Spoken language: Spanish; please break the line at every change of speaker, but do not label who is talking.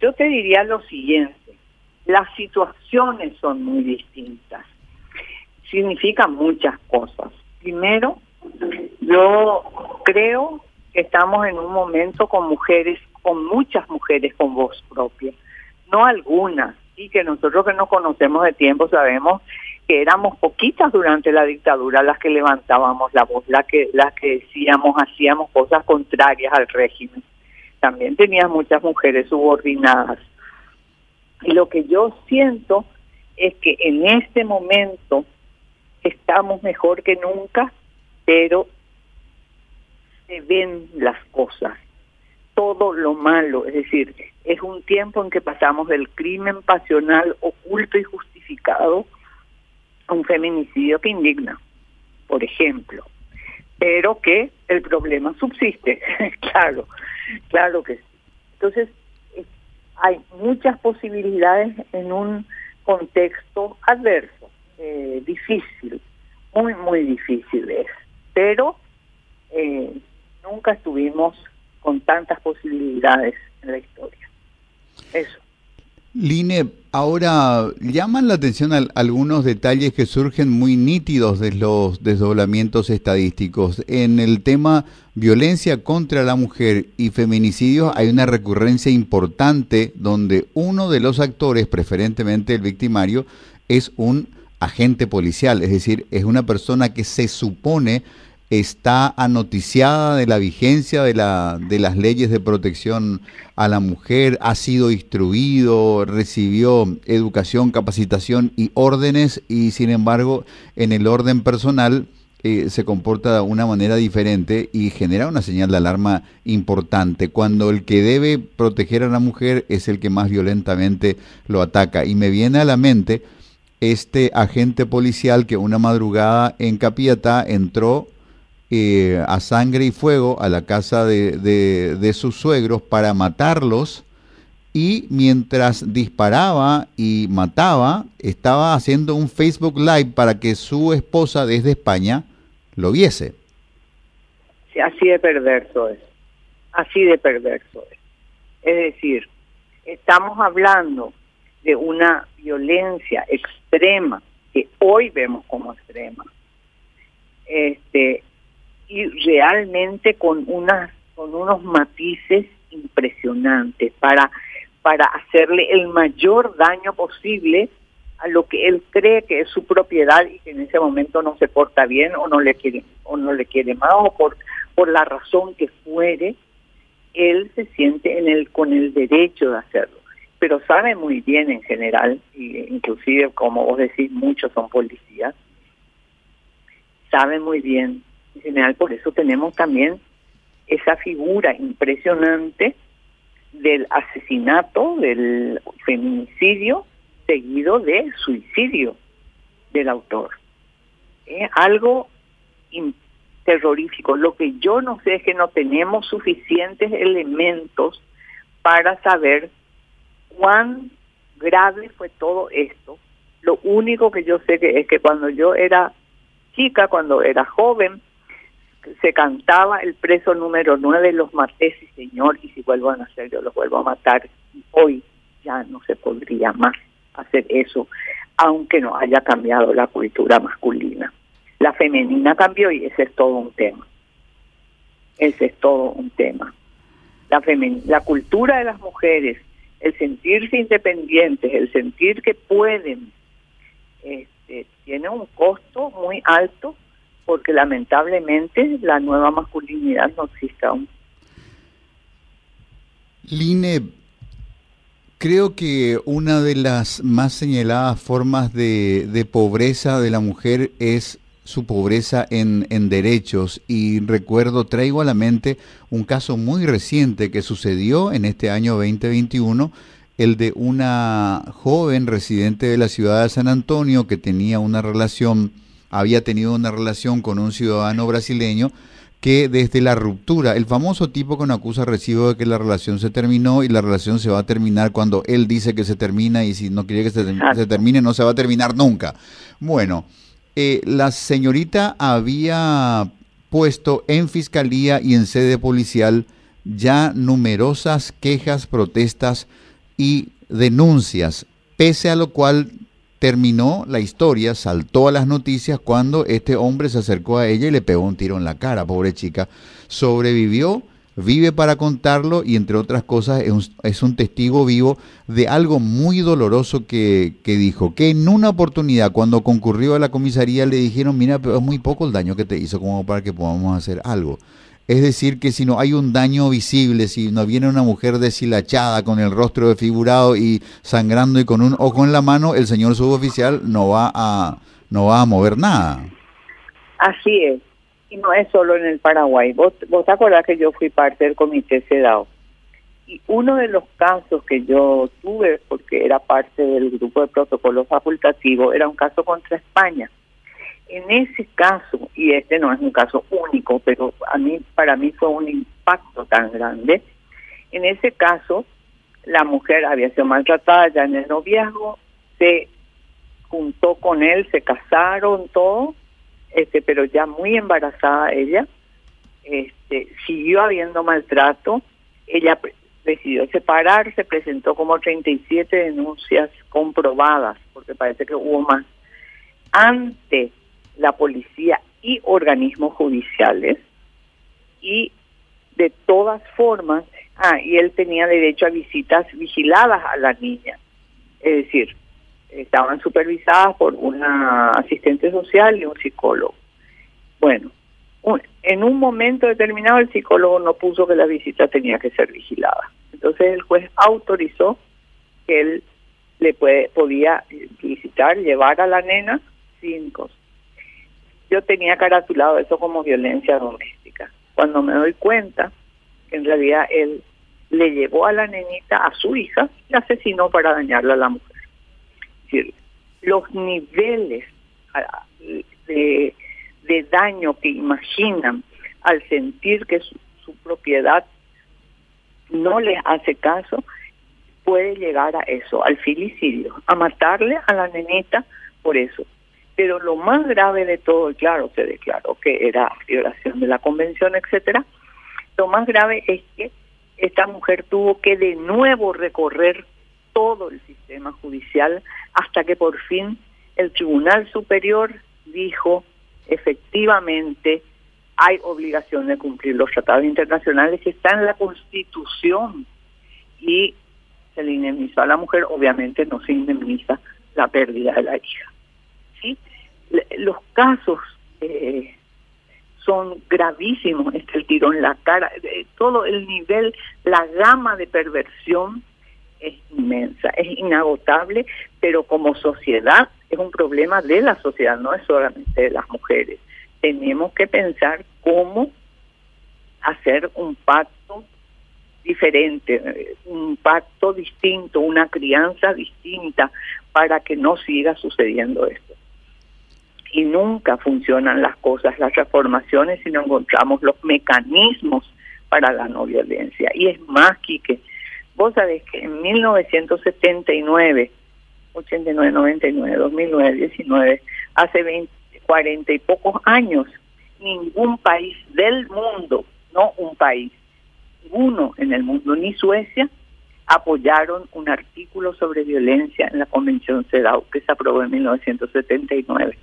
yo te diría lo siguiente, las situaciones son muy distintas. Significan muchas cosas. Primero, yo creo que estamos en un momento con mujeres, con muchas mujeres con voz propia, no algunas, y que nosotros que nos conocemos de tiempo sabemos que éramos poquitas durante la dictadura las que levantábamos la voz, las que, las que decíamos, hacíamos cosas contrarias al régimen. También tenías muchas mujeres subordinadas. Y lo que yo siento es que en este momento estamos mejor que nunca, pero se ven las cosas, todo lo malo, es decir, es un tiempo en que pasamos del crimen pasional oculto y justificado un feminicidio que indigna, por ejemplo, pero que el problema subsiste, claro, claro que sí. Entonces, hay muchas posibilidades en un contexto adverso, eh, difícil, muy, muy difícil es, pero eh, nunca estuvimos con tantas posibilidades en la historia. Eso.
Line, ahora llaman la atención algunos detalles que surgen muy nítidos de los desdoblamientos estadísticos. En el tema violencia contra la mujer y feminicidios hay una recurrencia importante donde uno de los actores, preferentemente el victimario, es un agente policial, es decir, es una persona que se supone está anoticiada de la vigencia de, la, de las leyes de protección a la mujer, ha sido instruido, recibió educación, capacitación y órdenes y sin embargo en el orden personal eh, se comporta de una manera diferente y genera una señal de alarma importante cuando el que debe proteger a la mujer es el que más violentamente lo ataca. Y me viene a la mente este agente policial que una madrugada en Capiatá entró eh, a sangre y fuego a la casa de, de, sus suegros para matarlos y mientras disparaba y mataba, estaba haciendo un Facebook Live para que su esposa desde España lo viese.
Sí, así de perverso es, así de perverso es. Es decir, estamos hablando de una violencia extrema que hoy vemos como extrema. Este, y realmente con unas con unos matices impresionantes para para hacerle el mayor daño posible a lo que él cree que es su propiedad y que en ese momento no se porta bien o no le quiere o no le quiere más o por por la razón que fuere él se siente en el con el derecho de hacerlo. Pero sabe muy bien en general y inclusive como vos decís muchos son policías sabe muy bien en general por eso tenemos también esa figura impresionante del asesinato, del feminicidio, seguido de suicidio del autor. Algo terrorífico. Lo que yo no sé es que no tenemos suficientes elementos para saber cuán grave fue todo esto. Lo único que yo sé que es que cuando yo era chica, cuando era joven, se cantaba el preso número 9, los maté, sí señor, y si vuelvo a nacer yo los vuelvo a matar. Hoy ya no se podría más hacer eso, aunque no haya cambiado la cultura masculina. La femenina cambió y ese es todo un tema. Ese es todo un tema. La, la cultura de las mujeres, el sentirse independientes, el sentir que pueden, este, tiene un costo muy alto porque lamentablemente la nueva masculinidad no existe aún.
Line, creo que una de las más señaladas formas de, pobreza de la mujer es su pobreza en, en, derechos y recuerdo, traigo a la mente un caso muy reciente que sucedió en este año 2021, el de una joven residente de la ciudad de San Antonio que tenía una relación había tenido una relación con un ciudadano brasileño que desde la ruptura, el famoso tipo con acusa recibo de que la relación se terminó y la relación se va a terminar cuando él dice que se termina y si no quiere que se, termine no se va a terminar nunca. Bueno, eh, la señorita había puesto en fiscalía y en sede policial ya numerosas quejas, protestas y denuncias, pese a lo cual terminó la historia, saltó a las noticias cuando este hombre se acercó a ella y le pegó un tiro en la cara, pobre chica. Sobrevivió, vive para contarlo y entre otras cosas es un, es un testigo vivo de algo muy doloroso que, que, dijo, que en una oportunidad cuando concurrió a la comisaría le dijeron, mira, pero es muy poco el daño que te hizo como para que podamos hacer algo. Es decir, que si no hay un daño visible, si no viene una mujer deshilachada con el rostro desfigurado y sangrando y con un ojo en la mano, el señor suboficial no va a, no va a mover nada.
Así es. Y no es solo en el Paraguay. Vos, vos te acordás que yo fui parte del comité CEDAW. Y uno de los casos que yo tuve, porque era parte del grupo de protocolo facultativo, era un caso contra España en ese caso, y este no es un caso único, pero a mí para mí fue un impacto tan grande, en ese caso la mujer había sido maltratada ya en el noviazgo, se juntó con él, se casaron, todo, este, pero ya muy embarazada ella, este, siguió habiendo maltrato, ella decidió separarse, presentó como 37 denuncias comprobadas, porque parece que hubo más. Antes la policía y organismos judiciales y de todas formas, ah, y él tenía derecho a visitas vigiladas a la niña, es decir, estaban supervisadas por una asistente social y un psicólogo. Bueno, en un momento determinado el psicólogo no puso que la visita tenía que ser vigilada. Entonces el juez autorizó que él le puede, podía visitar, llevar a la nena sin yo tenía caratulado eso como violencia doméstica. Cuando me doy cuenta que en realidad él le llevó a la nenita, a su hija, y asesinó para dañarla a la mujer. Los niveles de, de daño que imaginan al sentir que su, su propiedad no le hace caso, puede llegar a eso, al filicidio, a matarle a la nenita por eso. Pero lo más grave de todo, claro, se declaró que era violación de la convención, etcétera. Lo más grave es que esta mujer tuvo que de nuevo recorrer todo el sistema judicial hasta que por fin el Tribunal Superior dijo efectivamente hay obligación de cumplir los tratados internacionales que están en la Constitución y se le indemnizó a la mujer, obviamente no se indemniza la pérdida de la hija. ¿sí? Los casos eh, son gravísimos, este el tiro en la cara, todo el nivel, la gama de perversión es inmensa, es inagotable, pero como sociedad es un problema de la sociedad, no es solamente de las mujeres. Tenemos que pensar cómo hacer un pacto diferente, un pacto distinto, una crianza distinta para que no siga sucediendo esto y nunca funcionan las cosas, las transformaciones, si no encontramos los mecanismos para la no violencia. Y es más, Quique, vos sabés que en 1979, 89, 99, 2009, 19, hace 20, 40 y pocos años, ningún país del mundo, no un país, ninguno en el mundo, ni Suecia, apoyaron un artículo sobre violencia en la Convención CEDAW que se aprobó en 1979